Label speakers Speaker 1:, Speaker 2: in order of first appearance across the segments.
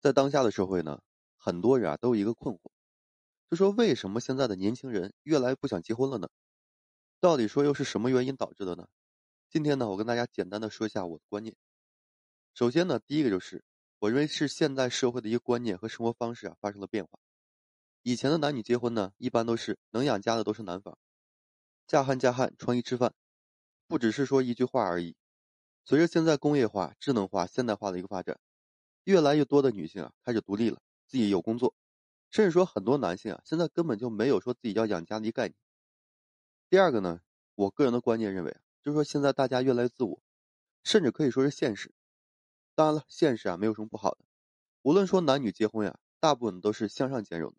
Speaker 1: 在当下的社会呢，很多人啊都有一个困惑，就说为什么现在的年轻人越来越不想结婚了呢？到底说又是什么原因导致的呢？今天呢，我跟大家简单的说一下我的观念。首先呢，第一个就是我认为是现代社会的一个观念和生活方式啊发生了变化。以前的男女结婚呢，一般都是能养家的都是男方，嫁汉嫁汉穿衣吃饭，不只是说一句话而已。随着现在工业化、智能化、现代化的一个发展。越来越多的女性啊开始独立了，自己有工作，甚至说很多男性啊现在根本就没有说自己要养家的概念。第二个呢，我个人的观念认为啊，就是说现在大家越来越自我，甚至可以说是现实。当然了，现实啊没有什么不好的，无论说男女结婚呀，大部分都是向上兼容的。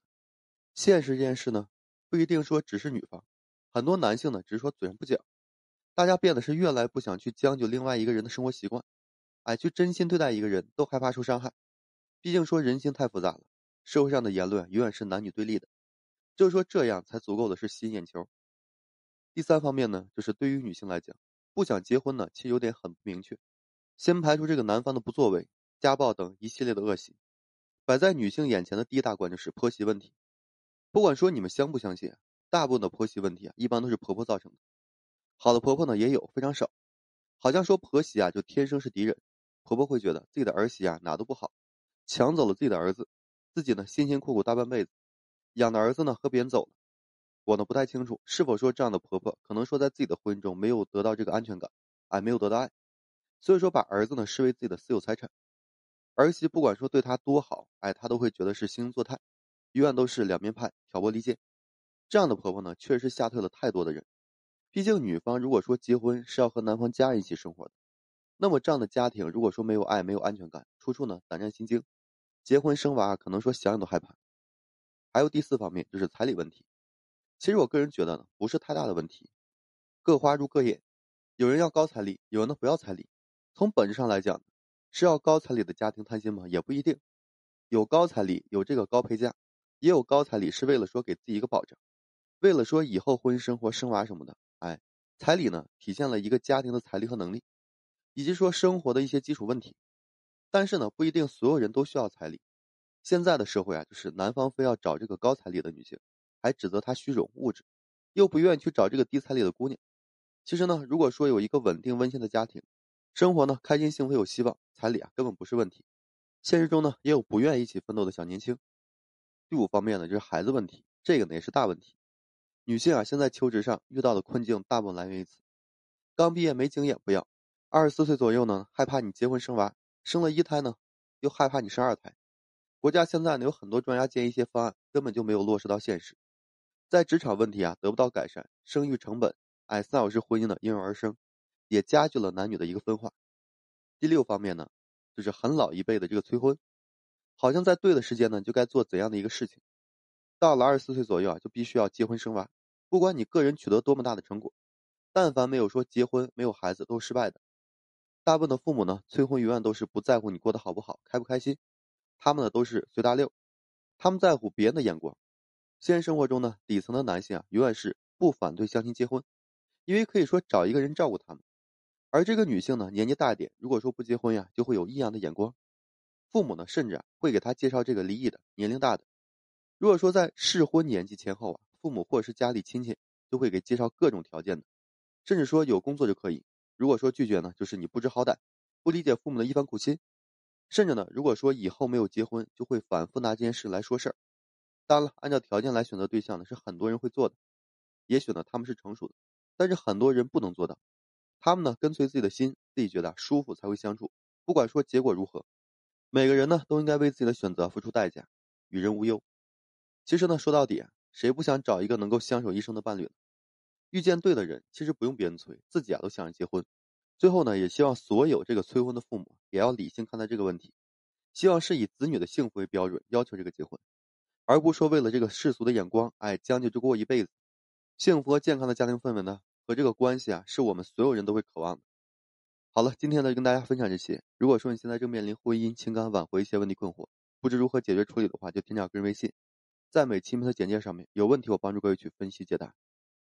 Speaker 1: 现实这件事呢，不一定说只是女方，很多男性呢只是说嘴上不讲，大家变得是越来越不想去将就另外一个人的生活习惯。哎，去真心对待一个人都害怕受伤害，毕竟说人心太复杂了，社会上的言论永远是男女对立的，就是说这样才足够的是吸引眼球。第三方面呢，就是对于女性来讲，不想结婚呢，其实有点很不明确。先排除这个男方的不作为、家暴等一系列的恶习，摆在女性眼前的第一大关就是婆媳问题。不管说你们相不相信，大部分的婆媳问题啊，一般都是婆婆造成的。好的婆婆呢也有，非常少。好像说婆媳啊就天生是敌人。婆婆会觉得自己的儿媳啊哪都不好，抢走了自己的儿子，自己呢辛辛苦苦大半辈子养的儿子呢和别人走了。我呢不太清楚是否说这样的婆婆可能说在自己的婚姻中没有得到这个安全感，哎没有得到爱，所以说把儿子呢视为自己的私有财产。儿媳不管说对她多好，哎她都会觉得是惺惺作态，永远都是两面派挑拨离间。这样的婆婆呢确实吓退了太多的人。毕竟女方如果说结婚是要和男方家人一起生活的。那么这样的家庭，如果说没有爱、没有安全感，处处呢胆战心惊，结婚生娃可能说想想都害怕。还有第四方面就是彩礼问题。其实我个人觉得呢，不是太大的问题，各花入各眼。有人要高彩礼，有人呢不要彩礼。从本质上来讲，是要高彩礼的家庭贪心吗？也不一定。有高彩礼，有这个高陪嫁，也有高彩礼是为了说给自己一个保障，为了说以后婚姻生活、生娃什么的。哎，彩礼呢，体现了一个家庭的财力和能力。以及说生活的一些基础问题，但是呢，不一定所有人都需要彩礼。现在的社会啊，就是男方非要找这个高彩礼的女性，还指责她虚荣物质，又不愿意去找这个低彩礼的姑娘。其实呢，如果说有一个稳定温馨的家庭，生活呢开心幸福有希望，彩礼啊根本不是问题。现实中呢，也有不愿意一起奋斗的小年轻。第五方面呢，就是孩子问题，这个呢也是大问题。女性啊，现在求职上遇到的困境，大部分来源于此：刚毕业没经验不要。二十四岁左右呢，害怕你结婚生娃，生了一胎呢，又害怕你生二胎。国家现在呢有很多专家建议一些方案，根本就没有落实到现实。在职场问题啊得不到改善，生育成本，哎，三小时婚姻呢应运而生，也加剧了男女的一个分化。第六方面呢，就是很老一辈的这个催婚，好像在对的时间呢就该做怎样的一个事情，到了二十四岁左右啊就必须要结婚生娃，不管你个人取得多么大的成果，但凡没有说结婚没有孩子都是失败的。大部分的父母呢，催婚永远都是不在乎你过得好不好、开不开心，他们呢都是随大溜，他们在乎别人的眼光。现实生活中呢，底层的男性啊，永远是不反对相亲结婚，因为可以说找一个人照顾他们。而这个女性呢，年纪大一点，如果说不结婚呀，就会有异样的眼光，父母呢，甚至会给她介绍这个离异的、年龄大的。如果说在适婚年纪前后啊，父母或者是家里亲戚都会给介绍各种条件的，甚至说有工作就可以。如果说拒绝呢，就是你不知好歹，不理解父母的一番苦心，甚至呢，如果说以后没有结婚，就会反复拿这件事来说事儿。当然了，按照条件来选择对象呢，是很多人会做的。也许呢，他们是成熟的，但是很多人不能做到。他们呢，跟随自己的心，自己觉得舒服才会相处，不管说结果如何。每个人呢，都应该为自己的选择付出代价，与人无忧。其实呢，说到底，谁不想找一个能够相守一生的伴侣呢？遇见对的人，其实不用别人催，自己啊都想着结婚。最后呢，也希望所有这个催婚的父母也要理性看待这个问题，希望是以子女的幸福为标准要求这个结婚，而不说为了这个世俗的眼光，哎，将就就过一辈子。幸福和健康的家庭氛围呢，和这个关系啊，是我们所有人都会渴望的。好了，今天呢就跟大家分享这些。如果说你现在正面临婚姻、情感挽回一些问题困惑，不知如何解决处理的话，就添加个人微信，在每期的简介上面有问题，我帮助各位去分析解答。